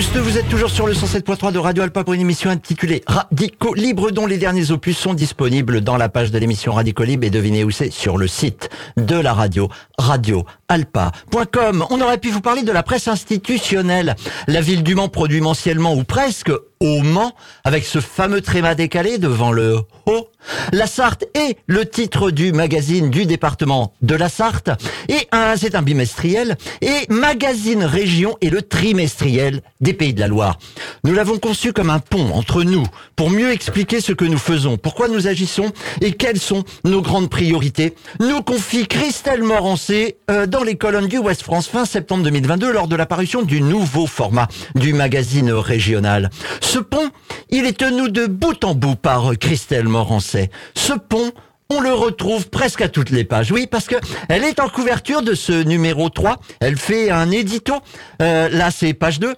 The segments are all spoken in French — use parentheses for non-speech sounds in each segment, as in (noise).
Tous, vous êtes toujours sur le 107.3 de Radio Alpa pour une émission intitulée Radico Libre dont les derniers opus sont disponibles dans la page de l'émission Radico Libre et devinez où c'est sur le site de la radio radioalpa.com. On aurait pu vous parler de la presse institutionnelle. La ville du Mans produit mensuellement ou presque au Mans avec ce fameux tréma décalé devant le haut. La Sarthe est le titre du magazine du département de la Sarthe et c'est un bimestriel et magazine région est le trimestriel des Pays de la Loire. Nous l'avons conçu comme un pont entre nous pour mieux expliquer ce que nous faisons, pourquoi nous agissons et quelles sont nos grandes priorités. Nous confie Christelle Morancé euh, dans les colonnes du Ouest France fin septembre 2022 lors de l'apparition du nouveau format du magazine régional. Ce pont, il est tenu de bout en bout par Christelle Morancet. Ce pont, on le retrouve presque à toutes les pages. Oui, parce que elle est en couverture de ce numéro 3. Elle fait un édito. Euh, là, c'est page 2.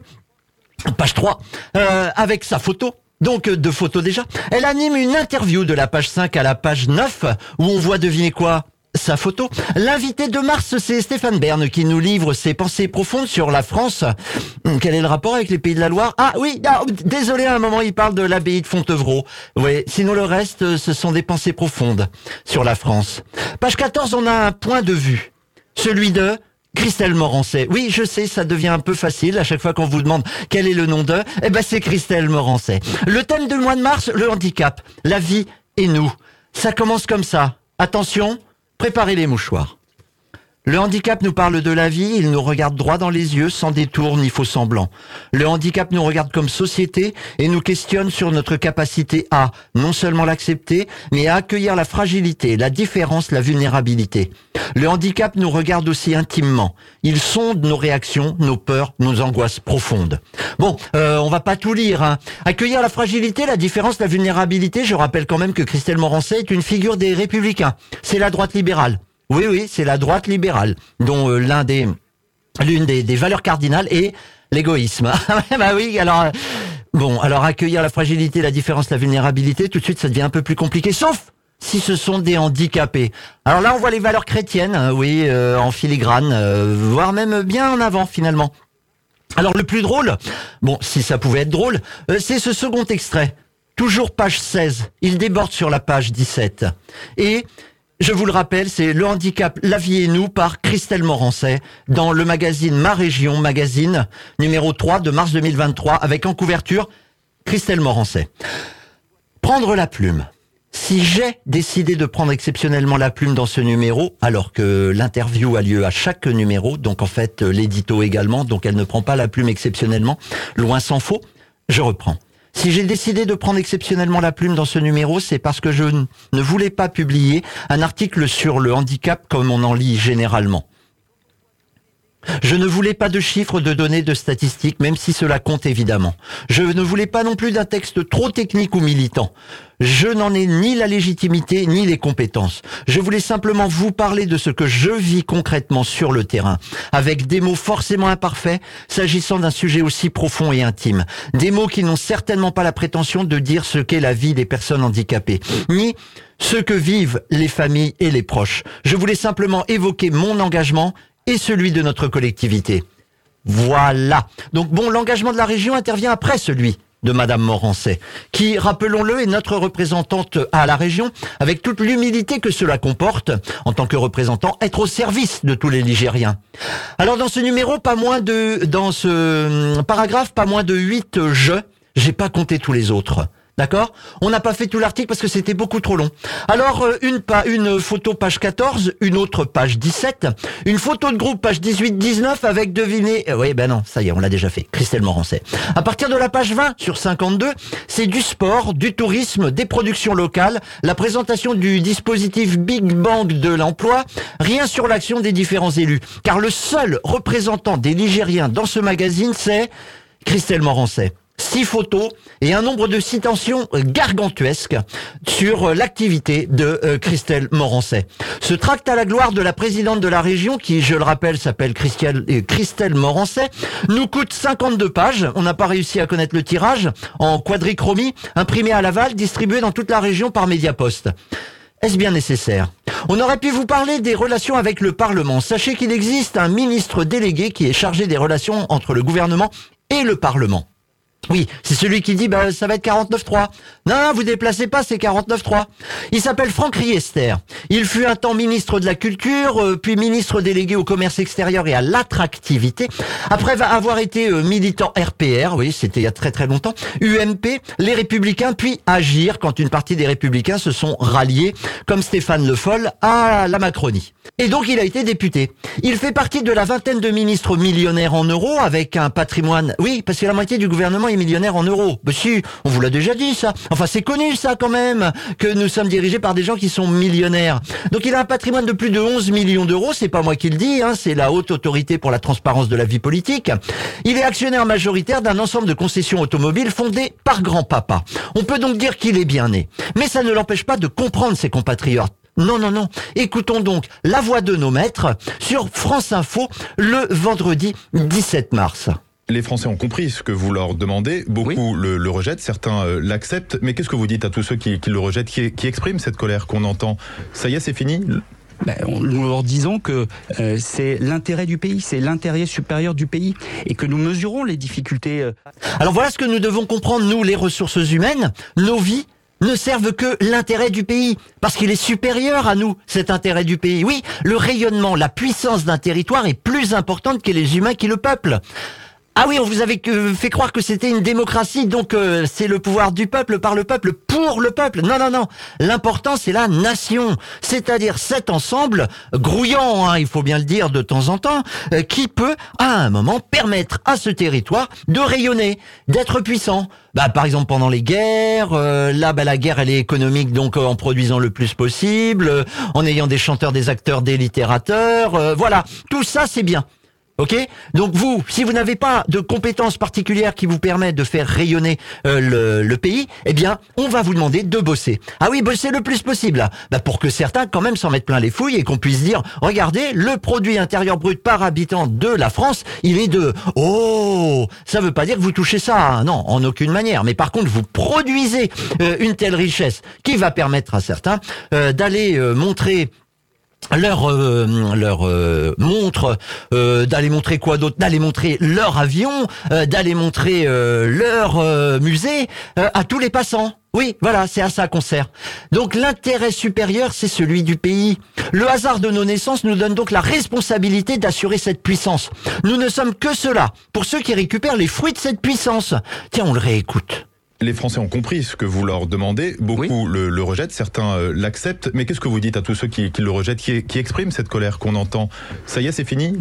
Page 3. Euh, avec sa photo. Donc deux photos déjà. Elle anime une interview de la page 5 à la page 9 où on voit deviner quoi? Sa photo. L'invité de mars, c'est Stéphane Bern qui nous livre ses pensées profondes sur la France. Hum, quel est le rapport avec les pays de la Loire? Ah oui, ah, désolé, à un moment il parle de l'abbaye de Fontevraud. Oui, sinon le reste, ce sont des pensées profondes sur la France. Page 14, on a un point de vue. Celui de Christelle Morancet. Oui, je sais, ça devient un peu facile à chaque fois qu'on vous demande quel est le nom de. Eh ben, c'est Christelle Morancet. Le thème du mois de mars, le handicap, la vie et nous. Ça commence comme ça. Attention, Préparez les mouchoirs. Le handicap nous parle de la vie, il nous regarde droit dans les yeux, sans détour ni faux semblant. Le handicap nous regarde comme société et nous questionne sur notre capacité à non seulement l'accepter, mais à accueillir la fragilité, la différence, la vulnérabilité. Le handicap nous regarde aussi intimement. Il sonde nos réactions, nos peurs, nos angoisses profondes. Bon, euh, on va pas tout lire. Hein. Accueillir la fragilité, la différence, la vulnérabilité. Je rappelle quand même que Christelle Morancet est une figure des Républicains. C'est la droite libérale. Oui, oui, c'est la droite libérale, dont euh, l'une des, valeurs cardinales est l'égoïsme. (laughs) bah oui, alors. Euh, bon, alors accueillir la fragilité, la différence, la vulnérabilité, tout de suite ça devient un peu plus compliqué, sauf si ce sont des handicapés. Alors là, on voit les valeurs chrétiennes, hein, oui, euh, en filigrane, voire même bien en avant finalement. Alors le plus drôle, bon, si ça pouvait être drôle, c'est ce second extrait. Toujours page 16. Il déborde sur la page 17. Et je vous le rappelle, c'est Le handicap, la vie et nous par Christelle Morancet dans le magazine Ma Région, magazine numéro 3 de mars 2023 avec en couverture Christelle Morancet. Prendre la plume. Si j'ai décidé de prendre exceptionnellement la plume dans ce numéro, alors que l'interview a lieu à chaque numéro, donc en fait l'édito également, donc elle ne prend pas la plume exceptionnellement, loin s'en faut, je reprends. Si j'ai décidé de prendre exceptionnellement la plume dans ce numéro, c'est parce que je ne voulais pas publier un article sur le handicap comme on en lit généralement. Je ne voulais pas de chiffres, de données, de statistiques, même si cela compte évidemment. Je ne voulais pas non plus d'un texte trop technique ou militant. Je n'en ai ni la légitimité ni les compétences. Je voulais simplement vous parler de ce que je vis concrètement sur le terrain, avec des mots forcément imparfaits, s'agissant d'un sujet aussi profond et intime. Des mots qui n'ont certainement pas la prétention de dire ce qu'est la vie des personnes handicapées, ni ce que vivent les familles et les proches. Je voulais simplement évoquer mon engagement et celui de notre collectivité. Voilà. Donc bon, l'engagement de la région intervient après celui de Madame Morancet, qui, rappelons-le, est notre représentante à la région, avec toute l'humilité que cela comporte, en tant que représentant, être au service de tous les Ligériens. Alors dans ce numéro, pas moins de, dans ce hum, paragraphe, pas moins de huit je, j'ai pas compté tous les autres. D'accord On n'a pas fait tout l'article parce que c'était beaucoup trop long. Alors, euh, une, une photo page 14, une autre page 17, une photo de groupe page 18-19 avec devinez... Euh, oui, ben non, ça y est, on l'a déjà fait. Christelle Morancet. À partir de la page 20 sur 52, c'est du sport, du tourisme, des productions locales, la présentation du dispositif Big Bang de l'emploi, rien sur l'action des différents élus. Car le seul représentant des Ligériens dans ce magazine, c'est Christelle Morancet six photos et un nombre de citations gargantuesques sur euh, l'activité de euh, Christelle Morancet. Ce tract à la gloire de la présidente de la région, qui, je le rappelle, s'appelle Christelle, euh, Christelle Morancet, nous coûte 52 pages. On n'a pas réussi à connaître le tirage en quadrichromie, imprimé à Laval, distribué dans toute la région par Mediapost. Est-ce bien nécessaire? On aurait pu vous parler des relations avec le Parlement. Sachez qu'il existe un ministre délégué qui est chargé des relations entre le gouvernement et le Parlement. Oui, c'est celui qui dit bah ça va être 49.3. Non, vous déplacez pas, c'est 49.3. Il s'appelle Franck Riester. Il fut un temps ministre de la Culture, euh, puis ministre délégué au commerce extérieur et à l'attractivité. Après avoir été euh, militant RPR, oui, c'était il y a très très longtemps, UMP, les Républicains, puis Agir quand une partie des Républicains se sont ralliés, comme Stéphane Le Foll, à la Macronie. Et donc il a été député. Il fait partie de la vingtaine de ministres millionnaires en euros avec un patrimoine. Oui, parce que la moitié du gouvernement millionnaire en euros. Bah si, on vous l'a déjà dit ça. Enfin c'est connu ça quand même, que nous sommes dirigés par des gens qui sont millionnaires. Donc il a un patrimoine de plus de 11 millions d'euros, c'est pas moi qui le dis, hein, c'est la haute autorité pour la transparence de la vie politique. Il est actionnaire majoritaire d'un ensemble de concessions automobiles fondées par grand-papa. On peut donc dire qu'il est bien né. Mais ça ne l'empêche pas de comprendre ses compatriotes. Non, non, non. Écoutons donc la voix de nos maîtres sur France Info le vendredi 17 mars. Les Français ont compris ce que vous leur demandez. Beaucoup le, rejettent, certains euh, l'acceptent. Mais qu'est-ce que vous dites à tous ceux qui, le rejettent, qui, expriment cette colère qu'on entend? Ça y est, c'est fini? Ben, nous leur disons que euh, c'est l'intérêt du pays, c'est l'intérêt supérieur du pays, et que nous mesurons les difficultés. Euh. Alors voilà ce que nous devons comprendre, nous, les ressources humaines. Nos vies ne servent que l'intérêt du pays, parce qu'il est supérieur à nous, cet intérêt du pays. Oui, le rayonnement, la puissance d'un territoire est plus importante que les humains qui le peuplent. Ah oui, on vous avait fait croire que c'était une démocratie, donc euh, c'est le pouvoir du peuple par le peuple pour le peuple. Non, non, non. L'important, c'est la nation, c'est-à-dire cet ensemble grouillant, hein, il faut bien le dire de temps en temps, euh, qui peut, à un moment, permettre à ce territoire de rayonner, d'être puissant. Bah, par exemple, pendant les guerres, euh, là, bah, la guerre, elle est économique, donc en produisant le plus possible, en ayant des chanteurs, des acteurs, des littérateurs, voilà. Tout ça, c'est bien. Ok Donc vous, si vous n'avez pas de compétences particulières qui vous permettent de faire rayonner euh, le, pays, eh bien, on va vous demander de bosser. Ah oui, bosser le plus possible, bah, pour que certains quand même s'en mettent plein les fouilles et qu'on puisse dire, regardez, le produit intérieur brut par habitant de la France, il est de... Oh Ça veut pas dire que vous touchez ça, hein. non, en aucune manière. Mais par contre, vous produisez euh, une telle richesse qui va permettre à certains euh, d'aller montrer leur euh, leur euh, montre euh, d'aller montrer quoi d'autre? D'aller montrer leur avion d'aller montrer leur musée à tous les passants oui, voilà, c'est à ça qu'on sert. Donc l'intérêt supérieur, c'est celui du pays. Le hasard de nos naissances nous donne donc la responsabilité d'assurer cette puissance. Nous ne sommes que cela, pour ceux qui récupèrent les fruits de cette puissance. Tiens, on le réécoute. Les Français ont compris ce que vous leur demandez. Beaucoup le, rejettent, certains euh, l'acceptent. Mais qu'est-ce que vous dites à tous ceux qui, le rejettent, qui, qui expriment cette colère qu'on entend? Ça y est, c'est fini?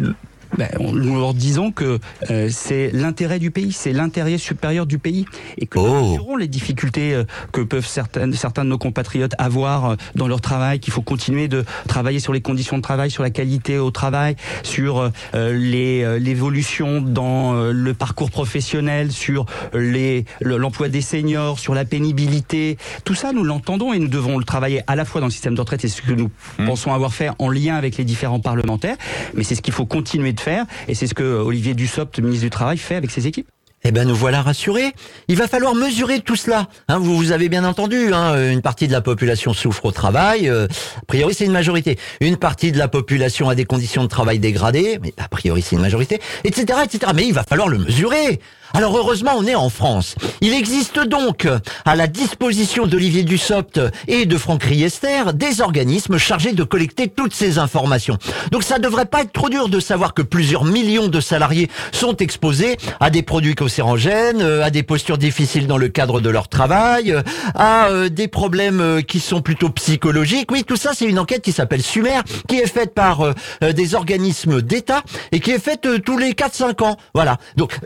Ben, nous leur disons que euh, c'est l'intérêt du pays, c'est l'intérêt supérieur du pays, et que nous oh. les difficultés euh, que peuvent certains, certains de nos compatriotes avoir euh, dans leur travail, qu'il faut continuer de travailler sur les conditions de travail, sur la qualité au travail, sur les l'évolution dans le parcours professionnel, sur les l'emploi des seniors, sur la pénibilité. Tout ça, nous l'entendons et nous devons le travailler à la fois dans le système de retraite et ce que nous mmh. pensons avoir fait en lien avec les différents parlementaires, mais c'est ce qu'il faut continuer de Et c'est ce que Olivier Dussopt, ministre du Travail, fait avec ses équipes. Eh ben nous voilà rassurés. Il va falloir mesurer tout cela. Hein, vous, vous avez bien entendu, hein, une partie de la population souffre au travail. Euh, a priori, c'est une majorité. Une partie de la population a des conditions de travail dégradées, mais a priori, c'est une majorité, etc., etc. Mais il va falloir le mesurer. Alors heureusement, on est en France. Il existe donc à la disposition d'Olivier Dussopt et de Franck Riester des organismes chargés de collecter toutes ces informations. Donc ça devrait pas être trop dur de savoir que plusieurs millions de salariés sont exposés à des produits cancérogènes, à des postures difficiles dans le cadre de leur travail, à euh, des problèmes euh, qui sont plutôt psychologiques. Oui, tout ça, c'est une enquête qui s'appelle Sumer, qui est faite par euh, des organismes d'État et qui est faite tous les 4-5 ans. Voilà. Donc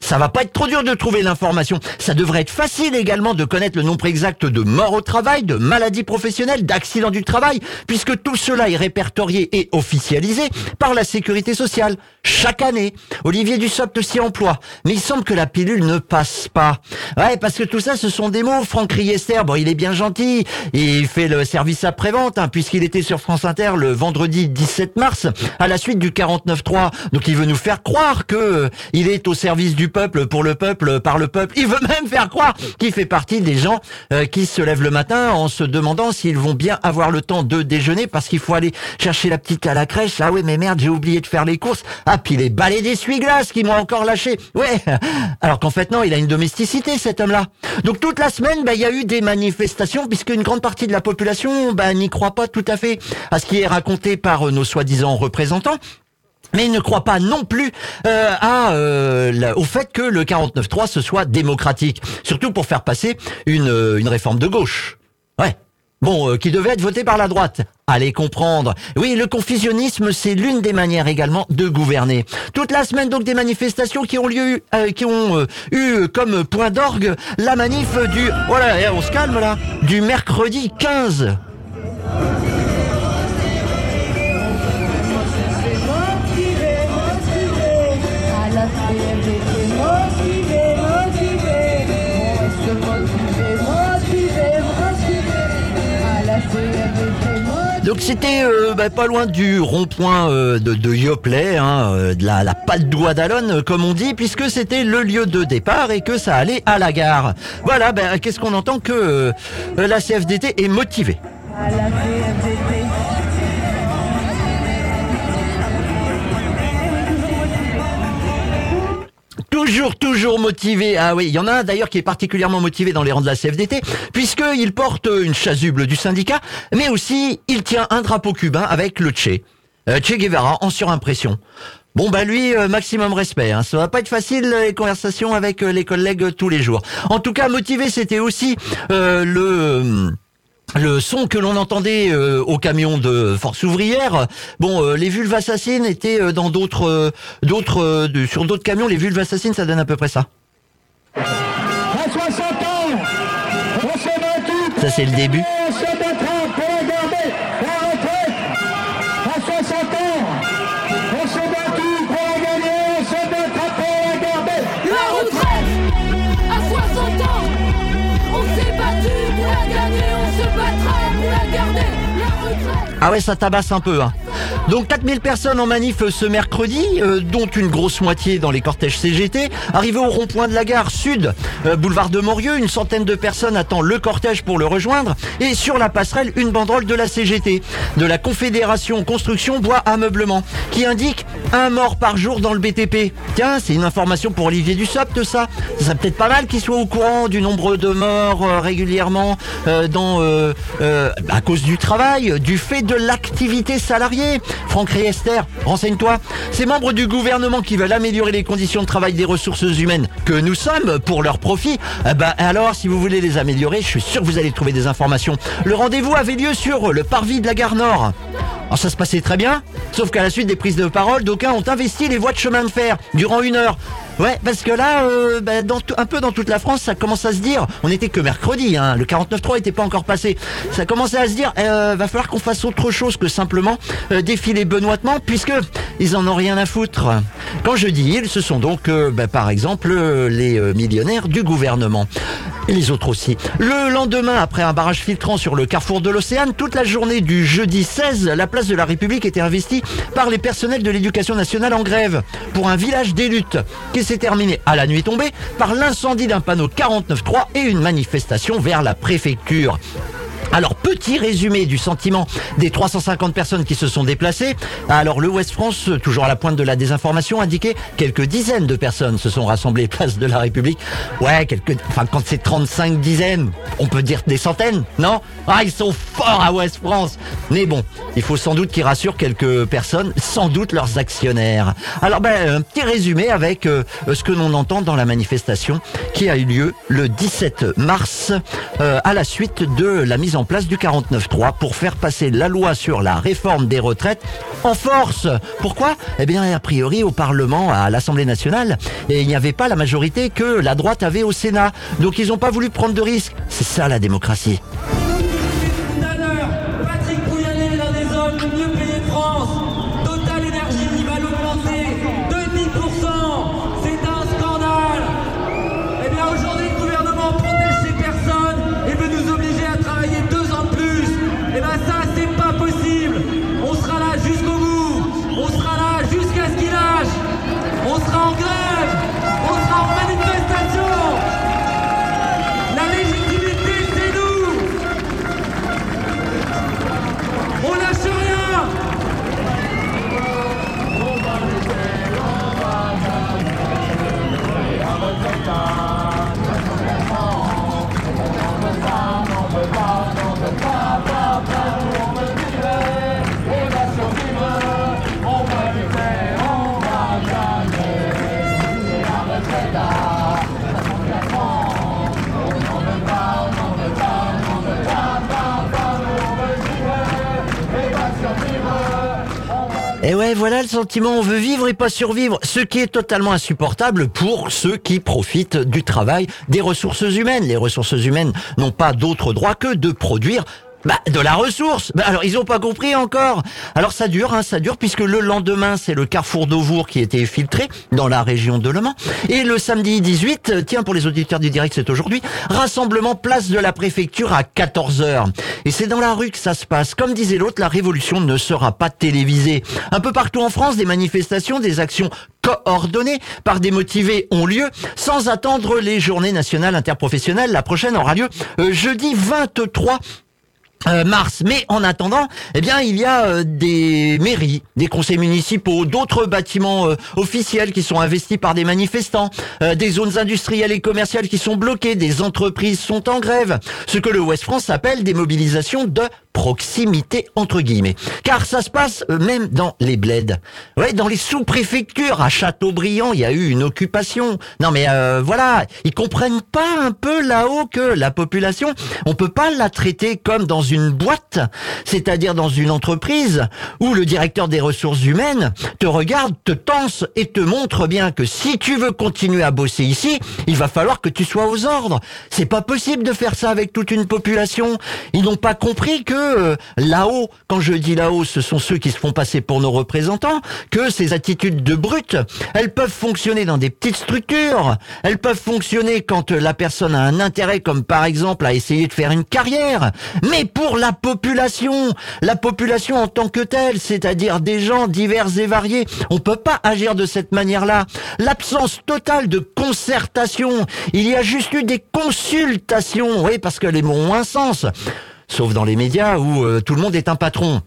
ça va pas être trop dur de trouver l'information. Ça devrait être facile également de connaître le nombre exact de morts au travail, de maladies professionnelles, d'accidents du travail, puisque tout cela est répertorié et officialisé par la sécurité sociale. Chaque année, Olivier Dussopt s'y emploie. Mais il semble que la pilule ne passe pas. Ouais, parce que tout ça, ce sont des mots. Franck Riester, bon, il est bien gentil. Il fait le service après-vente, hein, puisqu'il était sur France Inter le vendredi 17 mars, à la suite du 49.3. Donc il veut nous faire croire que euh, il est au service du peuple pour le peuple, par le peuple. Il veut même faire croire qu'il fait partie des gens euh, qui se lèvent le matin en se demandant s'ils vont bien avoir le temps de déjeuner parce qu'il faut aller chercher la petite à la crèche. Ah oui, mais merde, j'ai oublié de faire les courses. Ah, puis les balais d'essuie-glace qui m'ont encore lâché. Ouais. (laughs) Alors qu'en fait, non, il a une domesticité, cet homme-là. Donc toute la semaine, bah, il y a eu des manifestations puisque une grande partie de la population bah, n'y croit pas tout à fait à ce qui est raconté par euh, nos soi-disant représentants. Mais il ne croit pas non plus euh, à, euh, au fait que le 49-3 ce soit démocratique, surtout pour faire passer une, euh, une réforme de gauche. Ouais. Bon, qui devait être votée par la droite. Allez comprendre. Oui, le confusionnisme, c'est l'une des manières également de gouverner. Toute la semaine, donc, des manifestations qui ont lieu, qui ont eu comme point d'orgue la manif du, voilà, eh, on se calme là, du mercredi 15 Donc c'était euh, bah, pas loin du rond-point euh, de, de hein, euh, de la, la patte doigt d'Alonne, comme on dit, puisque c'était le lieu de départ et que ça allait à la gare. Voilà, ben, qu'est-ce qu'on entend que la CFDT est motivée. Toujours, toujours motivé. Ah oui, il y en a d'ailleurs qui est particulièrement motivé dans les rangs de la CFDT, puisqu'il porte une chasuble du syndicat, mais aussi il tient un drapeau cubain avec le Che. Euh, che Guevara en surimpression. Bon bah lui, euh, maximum respect. Hein. Ça va pas être facile les conversations avec euh, les collègues tous les jours. En tout cas, motivé, c'était aussi le le son que l'on entendait euh, au camion de Force ouvrière, bon, euh, les vulves assassines étaient euh, dans d'autres, d'autres, sur d'autres camions. Les vulves assassines, ça donne à peu près ça. À 60 ans, on Ça c'est le début. Ah ouais, ça tabasse un peu. Hein. Donc 4000 personnes en manif ce mercredi, euh, dont une grosse moitié dans les cortèges CGT. Arrivé au rond-point de la gare sud, euh, boulevard de Morieux, une centaine de personnes attendent le cortège pour le rejoindre. Et sur la passerelle, une banderole de la CGT, de la Confédération Construction Bois Ameublement, qui indique un mort par jour dans le BTP. Tiens, c'est une information pour Olivier Dussopt, ça. Ça serait peut-être pas mal qu'il soit au courant du nombre de morts euh, régulièrement dans à cause du travail, du fait de l'activité salariée. Franck Riester, renseigne-toi. Ces membres du gouvernement qui veulent améliorer les conditions de travail des ressources humaines que nous sommes pour leur profit, ben alors si vous voulez les améliorer, je suis sûr que vous allez trouver des informations. Le rendez-vous avait lieu sur le parvis de la gare Nord. Alors ça se passait très bien, sauf qu'à la suite des prises de parole, d'aucuns ont investi les voies de chemin de fer durant une heure. Ouais, parce que là, euh, bah, un peu dans toute la France, ça commence à se dire. On n'était que mercredi, hein, le 49.3 n'était pas encore passé. Ça commençait à se dire, euh, va falloir qu'on fasse autre chose que simplement euh, défiler benoîtement, puisque ils en ont rien à foutre. Quand je dis ils, ce sont donc, euh, bah, par exemple, les millionnaires du gouvernement et les autres aussi. Le lendemain, après un barrage filtrant sur le carrefour de l'Océan, toute la journée du jeudi 16, la place de la République était investie par les personnels de l'éducation nationale en grève pour un village des luttes s'est terminé à la nuit tombée par l'incendie d'un panneau 49.3 et une manifestation vers la préfecture. Alors, petit résumé du sentiment des 350 personnes qui se sont déplacées. Alors, le Ouest France, toujours à la pointe de la désinformation, indiquait quelques dizaines de personnes se sont rassemblées (laughs) place de la République. Ouais, quelques, enfin, quand c'est 35 dizaines, on peut dire des centaines, non? Ah, ils sont forts à Ouest France. Mais bon, il faut sans doute qu'ils rassurent quelques personnes, sans doute leurs actionnaires. Alors, ben, un petit résumé avec euh, ce que l'on entend dans la manifestation qui a eu lieu le 17 mars euh, à la suite de la mise en en place du 49.3 pour faire passer la loi sur la réforme des retraites en force. Pourquoi? Eh bien, a priori, au Parlement, à l'Assemblée nationale, il n'y avait pas la majorité que la droite avait au Sénat. Donc, ils n'ont pas voulu prendre de risques. C'est ça la démocratie. On veut vivre et pas survivre, ce qui est totalement insupportable pour ceux qui profitent du travail des ressources humaines. Les ressources humaines n'ont pas d'autre droit que de produire bah, de la ressource. Bah, alors ils ont pas compris encore. Alors ça dure, hein, ça dure puisque le lendemain c'est le carrefour d'Auvour qui été filtré dans la région de Le Mans et le samedi 18, euh, tiens pour les auditeurs du direct c'est aujourd'hui, rassemblement place de la préfecture à 14h. Et c'est dans la rue que ça se passe. Comme disait l'autre, la révolution ne sera pas télévisée. Un peu partout en France, des manifestations, des actions coordonnées par des motivés ont lieu sans attendre les journées nationales interprofessionnelles. La prochaine aura lieu euh, jeudi 23 euh, mars. Mais en attendant, eh bien, il y a euh, des mairies, des conseils municipaux, d'autres bâtiments euh, officiels qui sont investis par des manifestants, des zones industrielles et commerciales qui sont bloquées, des entreprises sont en grève. Ce que le West France appelle des mobilisations de proximité entre guillemets. Car ça se passe même dans les bleds. Ouais, dans les sous-préfectures. À Châteaubriand, il y a eu une occupation. Non mais voilà, ils comprennent pas un peu là-haut que la population, on peut pas la traiter comme dans une boîte, c'est-à-dire dans une entreprise où le directeur des ressources humaines te regarde, te tense et te montre bien que si tu veux continuer à bosser ici, il va falloir que tu sois aux ordres. C'est pas possible de faire ça avec toute une population. Ils n'ont pas compris que euh, là-haut, quand je dis là-haut, ce sont ceux qui se font passer pour nos représentants, que ces attitudes de brutes, elles peuvent fonctionner dans des petites structures, elles peuvent fonctionner quand la personne a un intérêt, comme par exemple à essayer de faire une carrière, mais pour la population, la population en tant que telle, c'est-à-dire des gens divers et variés. On peut pas agir de cette manière-là. L'absence totale de concertation. Il y a juste eu des consultations, oui, parce que les mots ont un sens. Sauf dans les médias où euh, tout le monde est un patron.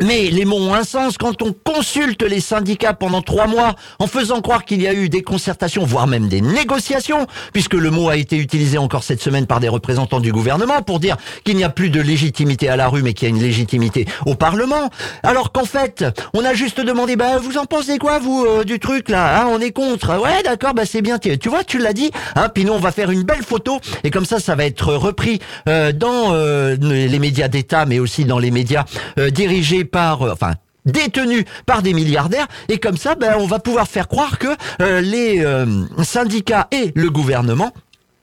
Mais les mots ont un sens quand on consulte les syndicats pendant trois mois en faisant croire qu'il y a eu des concertations, voire même des négociations, puisque le mot a été utilisé encore cette semaine par des représentants du gouvernement pour dire qu'il n'y a plus de légitimité à la rue, mais qu'il y a une légitimité au Parlement. Alors qu'en fait, on a juste demandé, bah vous en pensez quoi vous euh, du truc là hein, On est contre. Ouais, d'accord, bah c'est bien. Tu vois, tu l'as dit. Hein, puis nous on va faire une belle photo et comme ça, ça va être repris euh, dans euh, les médias d'État, mais aussi dans les médias dirigés par, euh, enfin, détenus par des milliardaires et comme ça ben, on va pouvoir faire croire que euh, les euh, syndicats et le gouvernement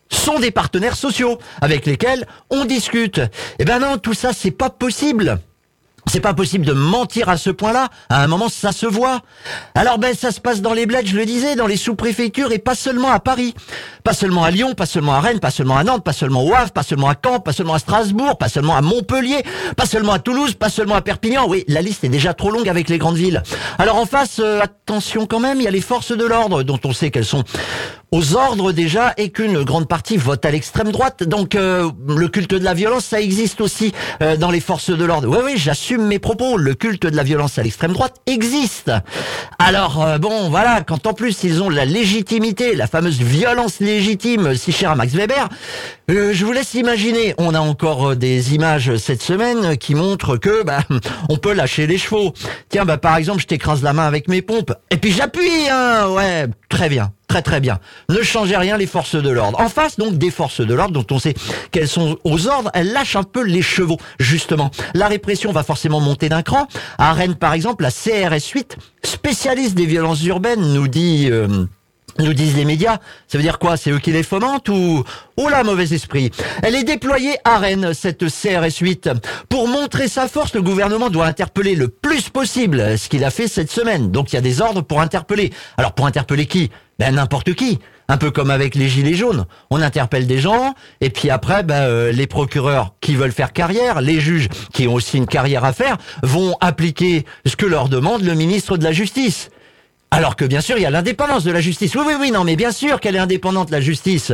sont des partenaires sociaux avec lesquels on discute. Eh ben non, tout ça c'est pas possible. C'est pas possible de mentir à ce point-là. À un moment, ça se voit. Alors ben, ça se passe dans les bleds, je le disais, dans les sous-préfectures et pas seulement à Paris. Pas seulement à Lyon, pas seulement à Rennes, pas seulement à Nantes, pas seulement au Havre, pas seulement à Caen, pas seulement à Strasbourg, pas seulement à Montpellier, pas seulement à Toulouse, pas seulement à Perpignan. Oui, la liste est déjà trop longue avec les grandes villes. Alors en face, euh, attention quand même, il y a les forces de l'ordre dont on sait qu'elles sont aux ordres déjà et qu'une grande partie vote à l'extrême droite. Donc euh, le culte de la violence, ça existe aussi euh, dans les forces de l'ordre. Oui, oui, j'assume mes propos. Le culte de la violence à l'extrême droite existe. Alors euh, bon, voilà, quand en plus ils ont la légitimité, la fameuse violence légitime, si chère à Max Weber, je vous laisse imaginer. On a encore des images cette semaine qui montrent que bah, (laughs) on peut lâcher les chevaux. Tiens, bah par exemple, je t'écrase la main avec mes pompes et puis j'appuie. Hein, ouais, très bien. Très très bien. Ne changez rien les forces de l'ordre. En face donc des forces de l'ordre dont on sait qu'elles sont aux ordres, elles lâchent un peu les chevaux justement. La répression va forcément monter d'un cran. À Rennes par exemple, la CRS 8, spécialiste des violences urbaines, nous dit euh, nous disent les médias. Ça veut dire quoi? C'est eux qui les fomentent ou Oh là, mauvais esprit? Elle est déployée à Rennes, cette CRS 8. Pour montrer sa force, le gouvernement doit interpeller le plus possible, ce qu'il a fait cette semaine. Donc il y a des ordres pour interpeller. Alors pour interpeller qui? Ben n'importe qui. Un peu comme avec les gilets jaunes. On interpelle des gens, et puis après, ben, euh, les procureurs qui veulent faire carrière, les juges qui ont aussi une carrière à faire, vont appliquer ce que leur demande le ministre de la Justice. Alors que bien sûr, il y a l'indépendance de la justice. Oui, oui, oui, non, mais bien sûr qu'elle est indépendante, la justice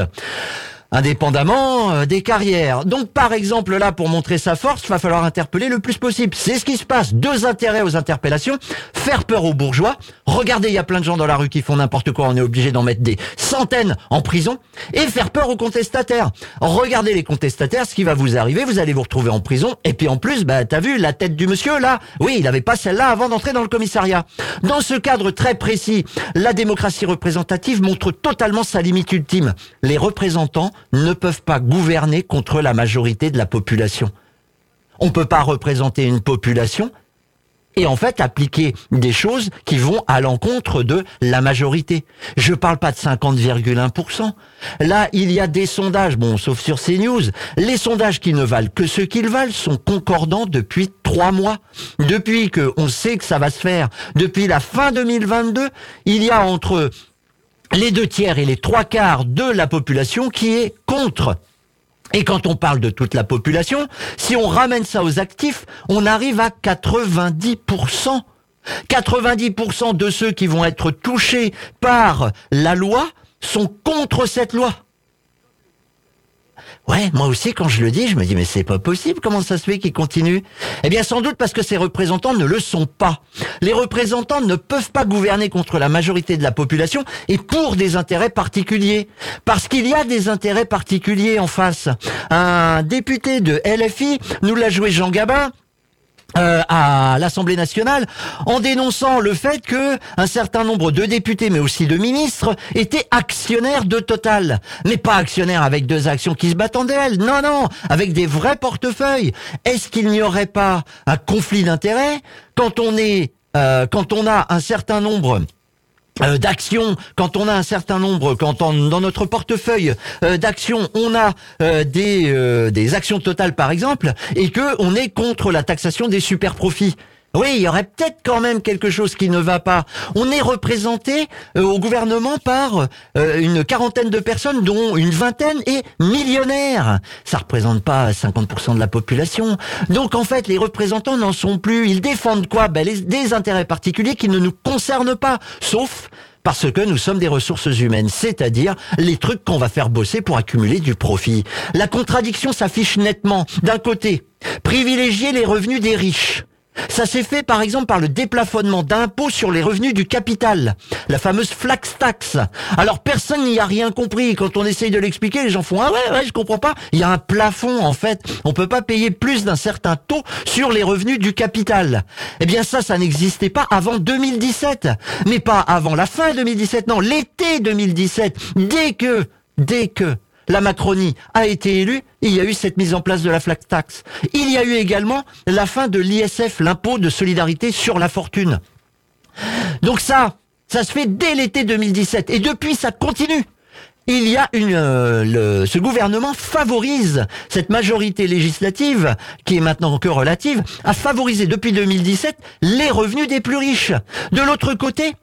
indépendamment euh, des carrières. Donc par exemple là, pour montrer sa force, il va falloir interpeller le plus possible. C'est ce qui se passe. Deux intérêts aux interpellations. Faire peur aux bourgeois. Regardez, il y a plein de gens dans la rue qui font n'importe quoi. On est obligé d'en mettre des centaines en prison. Et faire peur aux contestataires. Regardez les contestataires, ce qui va vous arriver, vous allez vous retrouver en prison. Et puis en plus, bah t'as vu la tête du monsieur là Oui, il n'avait pas celle-là avant d'entrer dans le commissariat. Dans ce cadre très précis, la démocratie représentative montre totalement sa limite ultime. Les représentants ne peuvent pas gouverner contre la majorité de la population. On ne peut pas représenter une population et en fait appliquer des choses qui vont à l'encontre de la majorité. Je parle pas de 50,1%. Là, il y a des sondages, bon, sauf sur CNews, les sondages qui ne valent que ce qu'ils valent sont concordants depuis trois mois. Depuis que on sait que ça va se faire, depuis la fin 2022, il y a entre les deux tiers et les trois quarts de la population qui est contre. Et quand on parle de toute la population, si on ramène ça aux actifs, on arrive à 90%. 90% de ceux qui vont être touchés par la loi sont contre cette loi. Ouais, moi aussi, quand je le dis, je me dis, mais c'est pas possible, comment ça se fait qu'ils continuent? Eh bien, sans doute parce que ces représentants ne le sont pas. Les représentants ne peuvent pas gouverner contre la majorité de la population et pour des intérêts particuliers. Parce qu'il y a des intérêts particuliers en face. Un député de LFI, nous l'a joué Jean Gabin, euh, à l'Assemblée nationale en dénonçant le fait que un certain nombre de députés mais aussi de ministres étaient actionnaires de Total. Mais pas actionnaires avec deux actions qui se battent en duel non non avec des vrais portefeuilles. Est-ce qu'il n'y aurait pas un conflit d'intérêts quand on est euh, quand on a un certain nombre euh, d'actions, quand on a un certain nombre, quand on, dans notre portefeuille euh, d'actions, on a euh, des, des actions totales par exemple, et que on est contre la taxation des super profits. Oui, il y aurait peut-être quand même quelque chose qui ne va pas. On est représenté euh, au gouvernement par euh, une quarantaine de personnes, dont une vingtaine est millionnaire. Ça représente pas 50% de la population. Donc en fait, les représentants n'en sont plus. Ils défendent quoi? Ben, Des intérêts particuliers qui ne nous concernent pas, sauf parce que nous sommes des ressources humaines, c'est-à-dire les trucs qu'on va faire bosser pour accumuler du profit. La contradiction s'affiche nettement. D'un côté, privilégier les revenus des riches ça s'est fait par exemple par le déplafonnement d'impôts sur les revenus du capital, la fameuse flax tax. Alors personne n'y a rien compris. Quand on essaye de l'expliquer, les gens font ah ouais ouais je comprends pas. Il y a un plafond en fait. On peut pas payer plus d'un certain taux sur les revenus du capital. Eh bien ça, ça n'existait pas avant 2017, mais pas avant la fin 2017. Non, l'été 2017. Dès que, dès que la Macronie a été élue, il y a eu cette mise en place de la flat tax. Il y a eu également la fin de l'ISF, l'impôt de solidarité sur la fortune. Donc ça, ça se fait dès l'été 2017 et depuis ça continue. Il y a une, euh, ce gouvernement favorise cette majorité législative qui est maintenant que relative, a favorisé depuis 2017 les revenus des plus riches. De l'autre côté,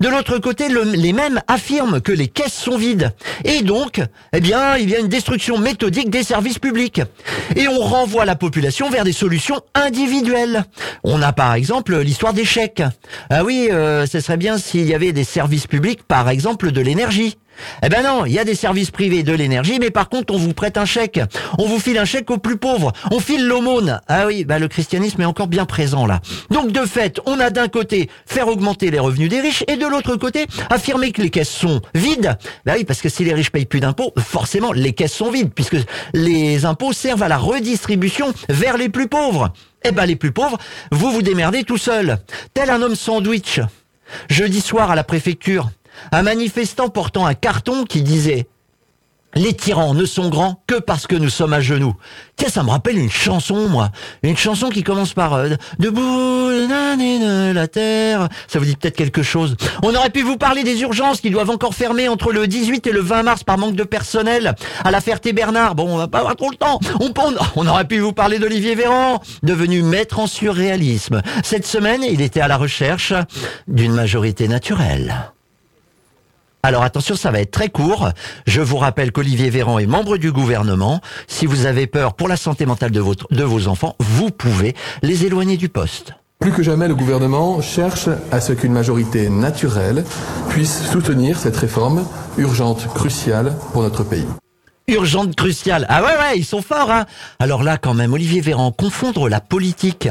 de l'autre côté, les mêmes affirment que les caisses sont vides. Et donc, eh bien, il y a une destruction méthodique des services publics. Et on renvoie la population vers des solutions individuelles. On a par exemple l'histoire des chèques. Ah oui, euh, ce serait bien s'il y avait des services publics, par exemple de l'énergie. Eh ben non, il y a des services privés de l'énergie, mais par contre, on vous prête un chèque. On vous file un chèque aux plus pauvres. On file l'aumône. Ah oui, bah le christianisme est encore bien présent là. Donc de fait, on a d'un côté faire augmenter les revenus des riches et de l'autre côté affirmer que les caisses sont vides. Bah oui, parce que si les riches payent plus d'impôts, forcément les caisses sont vides puisque les impôts servent à la redistribution vers les plus pauvres. Eh ben les plus pauvres, vous vous démerdez tout seul. Tel un homme sandwich. Jeudi soir à la préfecture, un manifestant portant un carton qui disait les tyrans ne sont grands que parce que nous sommes à genoux. Tiens, ça me rappelle une chanson, moi. Une chanson qui commence par euh, Debout, de la terre. Ça vous dit peut-être quelque chose. On aurait pu vous parler des urgences qui doivent encore fermer entre le 18 et le 20 mars par manque de personnel à la Ferté-Bernard. Bon, on va pas avoir trop le temps. On, on aurait pu vous parler d'Olivier Véran, devenu maître en surréalisme. Cette semaine, il était à la recherche d'une majorité naturelle. Alors attention, ça va être très court. Je vous rappelle qu'Olivier Véran est membre du gouvernement. Si vous avez peur pour la santé mentale de, votre, de vos enfants, vous pouvez les éloigner du poste. Plus que jamais, le gouvernement cherche à ce qu'une majorité naturelle puisse soutenir cette réforme urgente, cruciale pour notre pays urgente, cruciale. Ah ouais, ouais, ils sont forts, hein. Alors là, quand même, Olivier Véran, confondre la politique,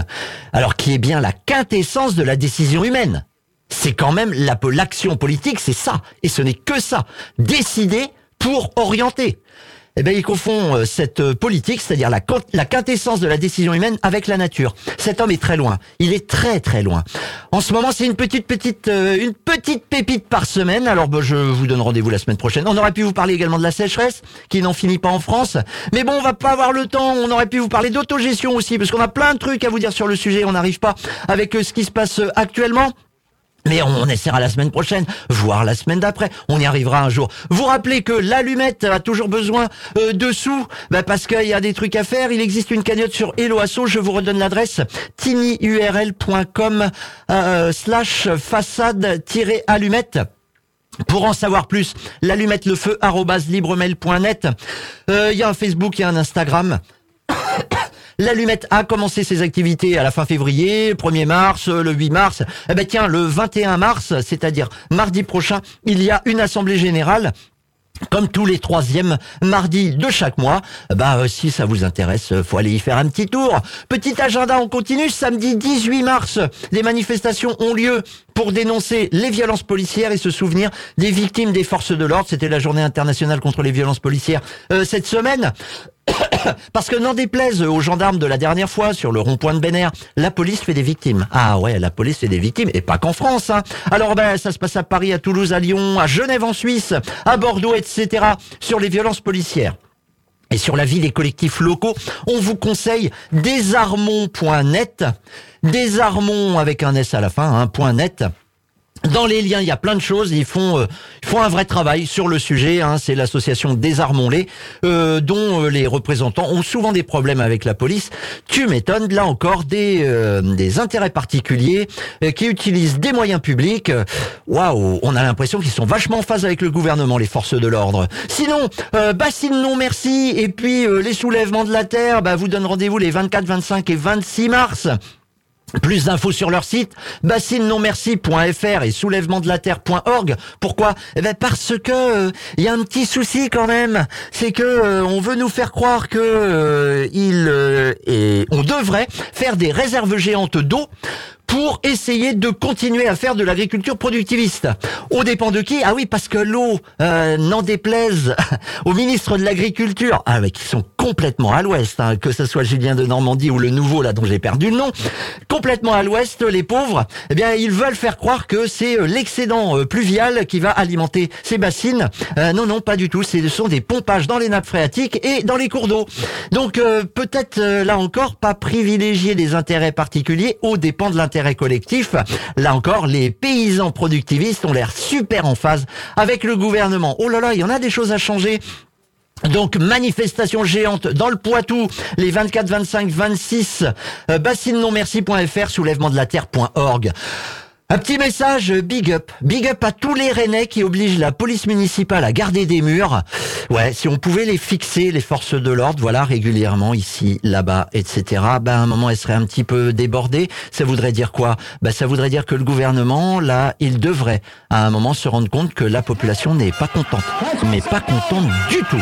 alors qui est bien la quintessence de la décision humaine. C'est quand même l'action politique, c'est ça. Et ce n'est que ça. Décider pour orienter. eh ben, il confond euh, cette euh, politique, c'est-à-dire la, la quintessence de la décision humaine, avec la nature. Cet homme est très loin. Il est très très loin. En ce moment, c'est une petite petite euh, une petite pépite par semaine. Alors, ben, je vous donne rendez-vous la semaine prochaine. On aurait pu vous parler également de la sécheresse, qui n'en finit pas en France. Mais bon, on va pas avoir le temps. On aurait pu vous parler d'autogestion aussi, parce qu'on a plein de trucs à vous dire sur le sujet. On n'arrive pas avec ce qui se passe actuellement. Mais on essaiera la semaine prochaine, voire la semaine d'après. On y arrivera un jour. Vous rappelez que l'allumette a toujours besoin euh, de sous, bah parce qu'il y a des trucs à faire. Il existe une cagnotte sur Eloasso. Je vous redonne l'adresse tinyurl.com euh, slash façade-allumette. Pour en savoir plus, l'allumette le feu libremail.net. Euh, il y a un Facebook, il y a un Instagram. L'allumette a commencé ses activités à la fin février, 1er mars, le 8 mars. Eh ben tiens, le 21 mars, c'est-à-dire mardi prochain, il y a une assemblée générale comme tous les troisièmes mardis de chaque mois, bah si ça vous intéresse, euh, faut aller y faire un petit tour. Petit agenda, on continue. Samedi 18 mars, les manifestations ont lieu pour dénoncer les violences policières et se souvenir des victimes des forces de l'ordre. C'était la journée internationale contre les violences policières euh, cette semaine. (coughs) Parce que n'en déplaise aux gendarmes de la dernière fois sur le rond-point de Bénère, la police fait des victimes. Ah ouais, la police fait des victimes, et pas qu'en France. Hein. Alors ben, ça se passe à Paris, à Toulouse, à Lyon, à Genève en Suisse, à Bordeaux, etc. sur les violences policières. Et sur la vie des collectifs locaux, on vous conseille désarmons.net, désarmons avec un S à la fin, hein, .net. Dans les liens, il y a plein de choses. Ils font, euh, ils font un vrai travail sur le sujet. Hein. C'est l'association Désarmons-les, euh, dont euh, les représentants ont souvent des problèmes avec la police. Tu m'étonnes, là encore, des, des intérêts particuliers qui utilisent des moyens publics. Waouh, on a l'impression qu'ils sont vachement en phase avec le gouvernement, les forces de l'ordre. Sinon, bassine non merci, et puis les soulèvements de la terre, bah, vous donne rendez-vous les 24, 25 et 26 mars. Plus d'infos sur leur site, bassine-non-merci.fr et soulèvement-de-la-terre.org. Pourquoi? Eh ben parce que il euh, y a un petit souci quand même, c'est que euh, on veut nous faire croire que euh, il et on devrait faire des réserves géantes d'eau pour essayer de continuer à faire de l'agriculture productiviste. Au dépend de qui? Ah oui, parce que l'eau euh, n'en déplaise (laughs) au ministre de l'Agriculture, ah mais qui sont complètement à l'ouest, hein, que ce soit Julien de Normandie ou le nouveau là dont j'ai perdu le nom, complètement à l'ouest, les pauvres, eh bien ils veulent faire croire que c'est euh, l'excédent euh, pluvial qui va alimenter ces bassines. non, non, pas du tout. Ce sont des pompages dans les nappes phréatiques et dans les cours d'eau. Donc peut-être là encore pas privilégier des intérêts particuliers au dépend de l'intérêt collectif. Là encore, les paysans productivistes ont l'air super en phase avec le gouvernement. Oh là là, il y en a des choses à changer. Donc manifestation géante dans le Poitou les 24, 25, 26 euh, bassine soulèvement de la terre.org. Un petit message, big up. Big up à tous les Rennais qui obligent la police municipale à garder des murs. Ouais, si on pouvait les fixer, les forces de l'ordre, voilà, régulièrement, ici, là-bas, etc., ben, à un moment, elles seraient un petit peu débordées. Ça voudrait dire quoi? Ben, ça voudrait dire que le gouvernement, là, il devrait, à un moment, se rendre compte que la population n'est pas contente. Mais pas contente du tout.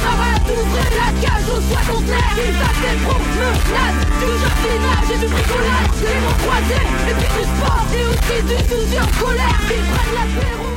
Camarades, ouvrez la cage au soir contraire. Ils appellent pour menace du jardinage et du bricolage, les mots croisés, et puis du sport, et aussi du souci en colère, qui prennent l'apéro.